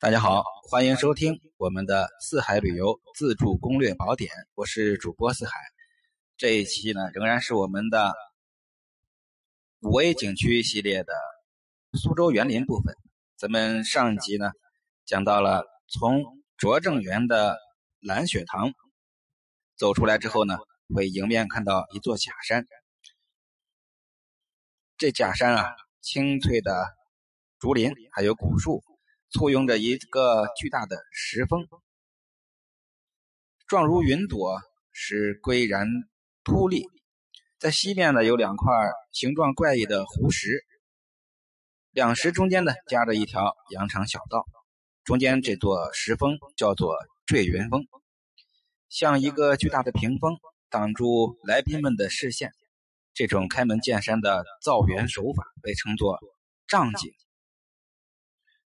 大家好，欢迎收听我们的四海旅游自助攻略宝典，我是主播四海。这一期呢，仍然是我们的五 A 景区系列的苏州园林部分。咱们上一集呢，讲到了从拙政园的蓝雪堂走出来之后呢，会迎面看到一座假山。这假山啊，青翠的竹林还有古树。簇拥着一个巨大的石峰，状如云朵，是巍然突立。在西面呢，有两块形状怪异的湖石，两石中间呢夹着一条羊肠小道。中间这座石峰叫做坠云峰，像一个巨大的屏风，挡住来宾们的视线。这种开门见山的造园手法被称作障景。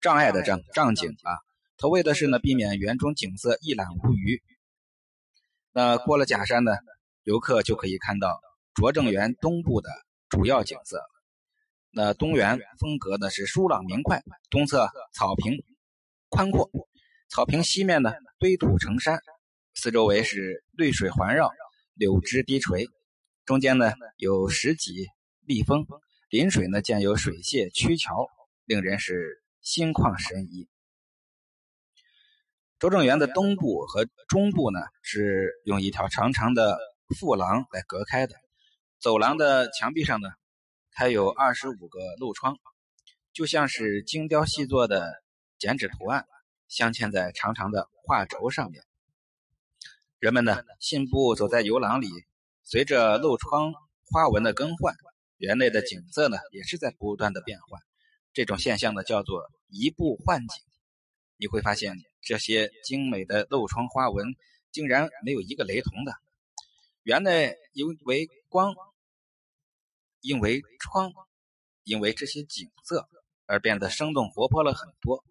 障碍的障障景啊，它为的是呢避免园中景色一览无余。那过了假山呢，游客就可以看到拙政园东部的主要景色。那东园风格呢是疏朗明快，东侧草坪宽阔，草坪西面呢堆土成山，四周围是绿水环绕，柳枝低垂，中间呢有石脊立峰，临水呢建有水榭曲桥，令人是。心旷神怡。拙政园的东部和中部呢，是用一条长长的复廊来隔开的。走廊的墙壁上呢，还有二十五个漏窗，就像是精雕细作的剪纸图案，镶嵌在长长的画轴上面。人们呢，信步走在游廊里，随着漏窗花纹的更换，园内的景色呢，也是在不断的变换。这种现象呢，叫做移步换景。你会发现，这些精美的漏窗花纹竟然没有一个雷同的。原来因为光，因为窗，因为这些景色而变得生动活泼了很多，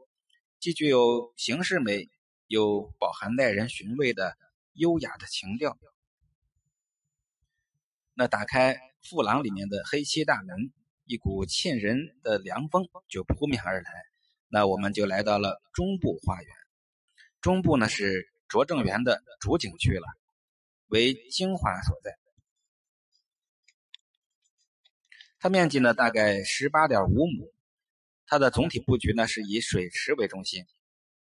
既具有形式美，又饱含耐人寻味的优雅的情调。那打开副廊里面的黑漆大门。一股沁人的凉风就扑面而来，那我们就来到了中部花园。中部呢是拙政园的主景区了，为精华所在。它面积呢大概十八点五亩，它的总体布局呢是以水池为中心，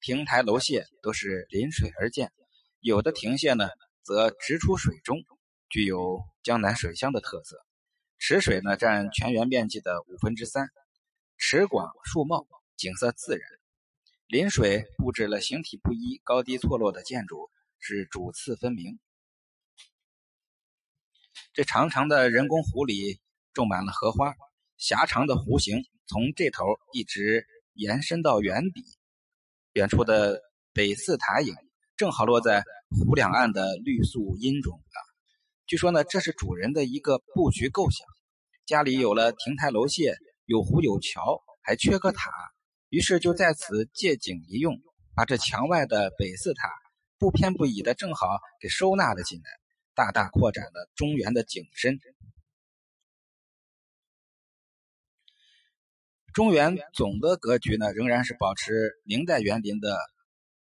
亭台楼榭都是临水而建，有的亭榭呢则直出水中，具有江南水乡的特色。池水呢占全园面积的五分之三，池广树茂，景色自然。临水布置了形体不一、高低错落的建筑，是主次分明。这长长的人工湖里种满了荷花，狭长的弧形从这头一直延伸到园底。远处的北寺塔影正好落在湖两岸的绿树荫中啊。据说呢，这是主人的一个布局构想。家里有了亭台楼榭，有湖有桥，还缺个塔，于是就在此借景一用，把这墙外的北寺塔不偏不倚的正好给收纳了进来，大大扩展了中原的景深。中原总的格局呢，仍然是保持明代园林的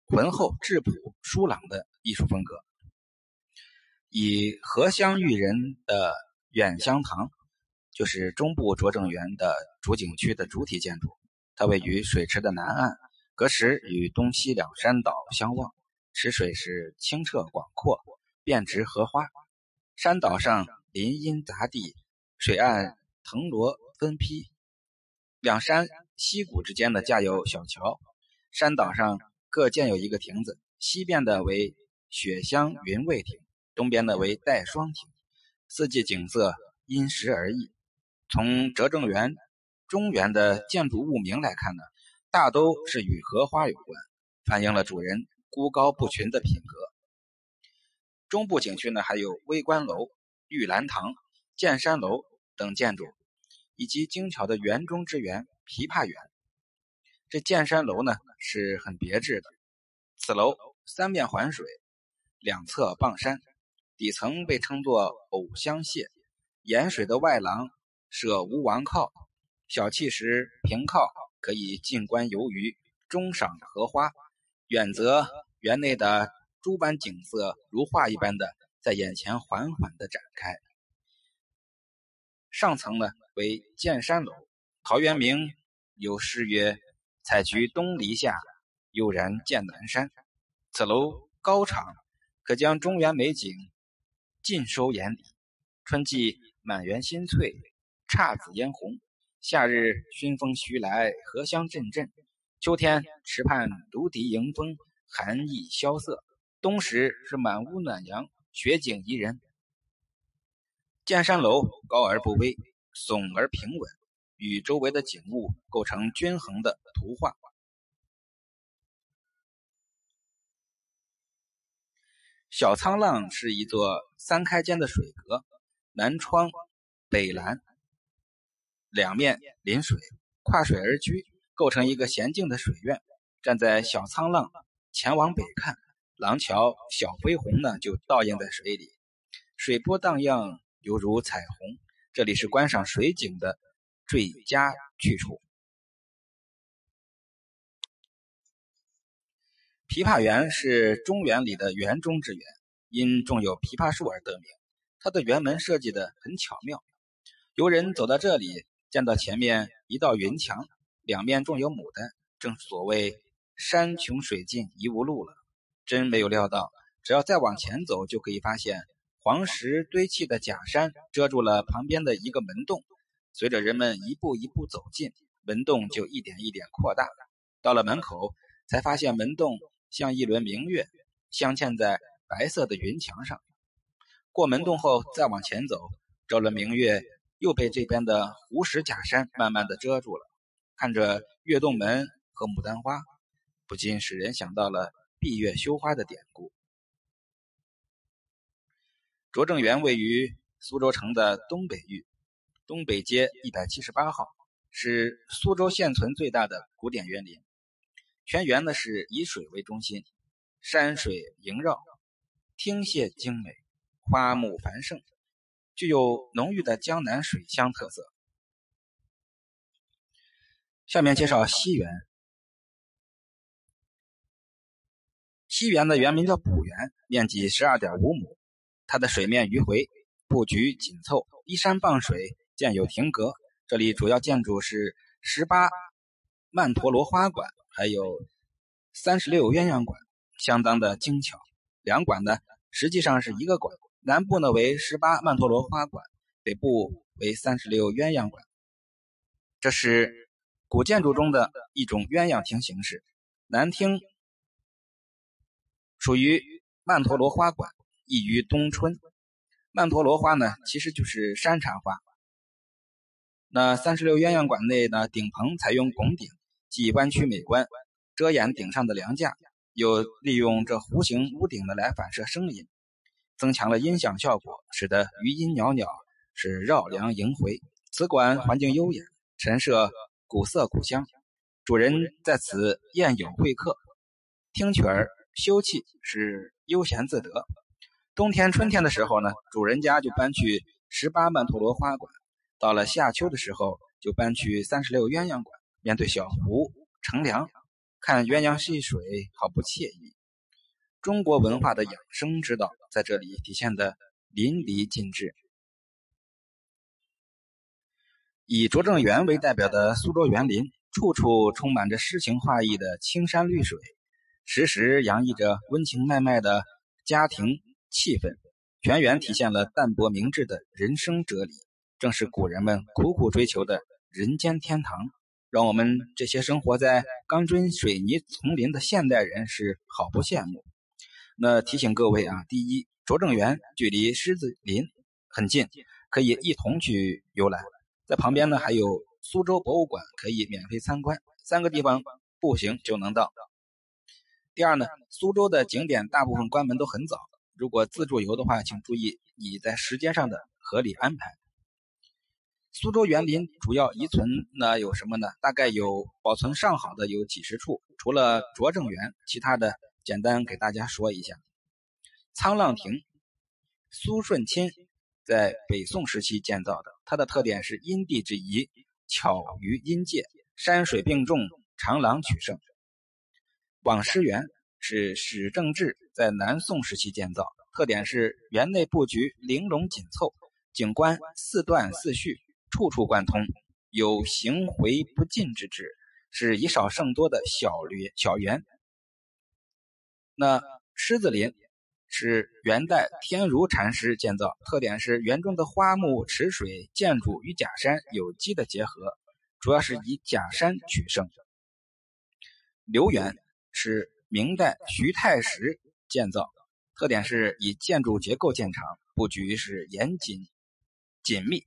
浑厚质朴、疏朗的艺术风格。以荷香育人的远香堂，就是中部拙政园的主景区的主体建筑。它位于水池的南岸，隔池与东西两山岛相望。池水是清澈广阔，遍植荷花。山岛上林荫杂地，水岸藤萝分批。两山溪谷之间的架有小桥。山岛上各建有一个亭子，西边的为雪香云味亭。东边的为带霜亭，四季景色因时而异。从拙政园中原的建筑物名来看呢，大都是与荷花有关，反映了主人孤高不群的品格。中部景区呢，还有微观楼、玉兰堂、剑山楼等建筑，以及精巧的园中之园——琵琶园。这剑山楼呢，是很别致的。此楼三面环水，两侧傍山。底层被称作藕香榭，沿水的外廊舍无王靠，小憩时平靠可以静观游鱼，中赏荷花，远则园内的诸般景色如画一般的在眼前缓缓的展开。上层呢为剑山楼，陶渊明有诗曰：“采菊东篱下，悠然见南山。”此楼高敞，可将中原美景尽收眼里。春季满园新翠，姹紫嫣红；夏日熏风徐来，荷香阵阵；秋天池畔芦笛迎风，寒意萧瑟；冬时是满屋暖阳，雪景宜人。剑山楼高而不危，耸而平稳，与周围的景物构成均衡的图画。小沧浪是一座三开间的水阁。南窗北栏，两面临水，跨水而居，构成一个娴静的水院。站在小沧浪前往北看，廊桥小飞鸿呢就倒映在水里，水波荡漾，犹如彩虹。这里是观赏水景的最佳去处。琵琶园是中原里的园中之园，因种有枇杷树而得名。它的园门设计的很巧妙，游人走到这里，见到前面一道云墙，两面种有牡丹，正所谓山穷水尽疑无路了。真没有料到，只要再往前走，就可以发现黄石堆砌的假山遮住了旁边的一个门洞。随着人们一步一步走近，门洞就一点一点扩大。到了门口，才发现门洞像一轮明月，镶嵌在白色的云墙上。过门洞后，再往前走，这轮明月又被这边的湖石假山慢慢的遮住了。看着月洞门和牡丹花，不禁使人想到了闭月羞花的典故。拙政园位于苏州城的东北隅，东北街一百七十八号，是苏州现存最大的古典园林。全园呢是以水为中心，山水萦绕，汀榭精美。花木繁盛，具有浓郁的江南水乡特色。下面介绍西园。西园的原名叫补园，面积十二点五亩，它的水面迂回，布局紧凑，依山傍水，建有亭阁。这里主要建筑是十八曼陀罗花馆，还有三十六鸳鸯馆，相当的精巧。两馆呢，实际上是一个馆。南部呢为十八曼陀罗花馆，北部为三十六鸳鸯馆。这是古建筑中的一种鸳鸯亭形式。南厅属于曼陀罗花馆，异于冬春。曼陀罗花呢其实就是山茶花。那三十六鸳鸯馆内呢顶棚采用拱顶，既弯曲美观，遮掩顶上的梁架，又利用这弧形屋顶的来反射声音。增强了音响效果，使得余音袅袅，是绕梁萦回。此馆环境优雅，陈设古色古香，主人在此宴友会客，听曲儿休憩，是悠闲自得。冬天、春天的时候呢，主人家就搬去十八曼陀罗花馆；到了夏秋的时候，就搬去三十六鸳鸯馆，面对小湖乘凉，看鸳鸯戏水，好不惬意。中国文化的养生之道在这里体现的淋漓尽致。以拙政园为代表的苏州园林，处处充满着诗情画意的青山绿水，时时洋溢着温情脉脉的家庭气氛。全园体现了淡泊明志的人生哲理，正是古人们苦苦追求的人间天堂。让我们这些生活在钢筋水泥丛林的现代人是好不羡慕。那提醒各位啊，第一，拙政园距离狮子林很近，可以一同去游览。在旁边呢，还有苏州博物馆可以免费参观，三个地方步行就能到。第二呢，苏州的景点大部分关门都很早，如果自助游的话，请注意你在时间上的合理安排。苏州园林主要遗存呢有什么呢？大概有保存上好的有几十处，除了拙政园，其他的。简单给大家说一下，沧浪亭，苏舜钦在北宋时期建造的，它的特点是因地制宜，巧于阴界，山水并重，长廊取胜。望师园是史正治在南宋时期建造，特点是园内布局玲珑紧凑，景观四段四序，处处贯通，有行回不尽之志，是以少胜多的小园小园。那狮子林是元代天如禅师建造，特点是园中的花木、池水、建筑与假山有机的结合，主要是以假山取胜。留园是明代徐太时建造，特点是以建筑结构见长，布局是严谨紧密，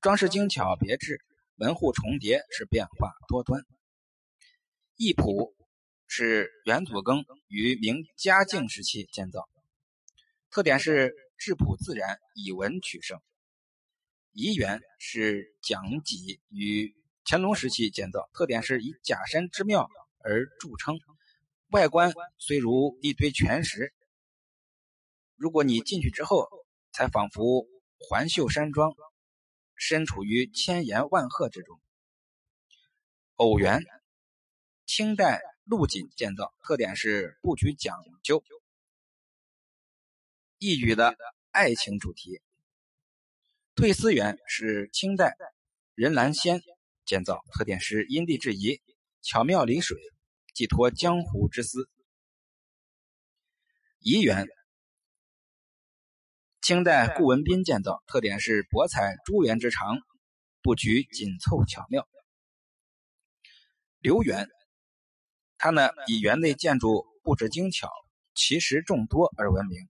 装饰精巧别致，门户重叠，是变化多端。义浦是元祖庚于明嘉靖时期建造，特点是质朴自然，以文取胜。怡园是蒋济于乾隆时期建造，特点是以假山之妙。而著称，外观虽如一堆全石，如果你进去之后，才仿佛环秀山庄，身处于千岩万壑之中。偶园，清代陆锦建造，特点是布局讲究，一语的爱情主题。退思园是清代任兰仙建造，特点是因地制宜。巧妙临水，寄托江湖之思。怡园，清代顾文彬建造，特点是博采珠园之长，布局紧凑巧妙。留园，它呢以园内建筑布置精巧、奇石众多而闻名。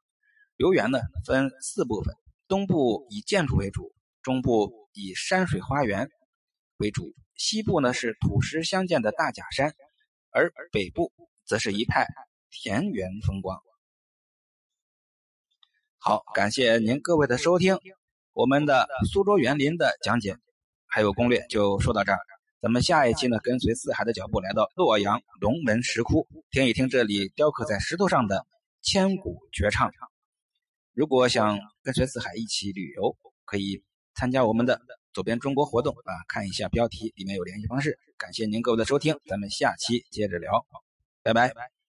留园呢分四部分，东部以建筑为主，中部以山水花园为主。西部呢是土石相间的大假山，而北部则是一派田园风光。好，感谢您各位的收听，我们的苏州园林的讲解还有攻略就说到这儿。咱们下一期呢，跟随四海的脚步来到洛阳龙门石窟，听一听这里雕刻在石头上的千古绝唱。如果想跟随四海一起旅游，可以参加我们的。左边中国活动啊，看一下标题，里面有联系方式。感谢您各位的收听，咱们下期接着聊，拜拜。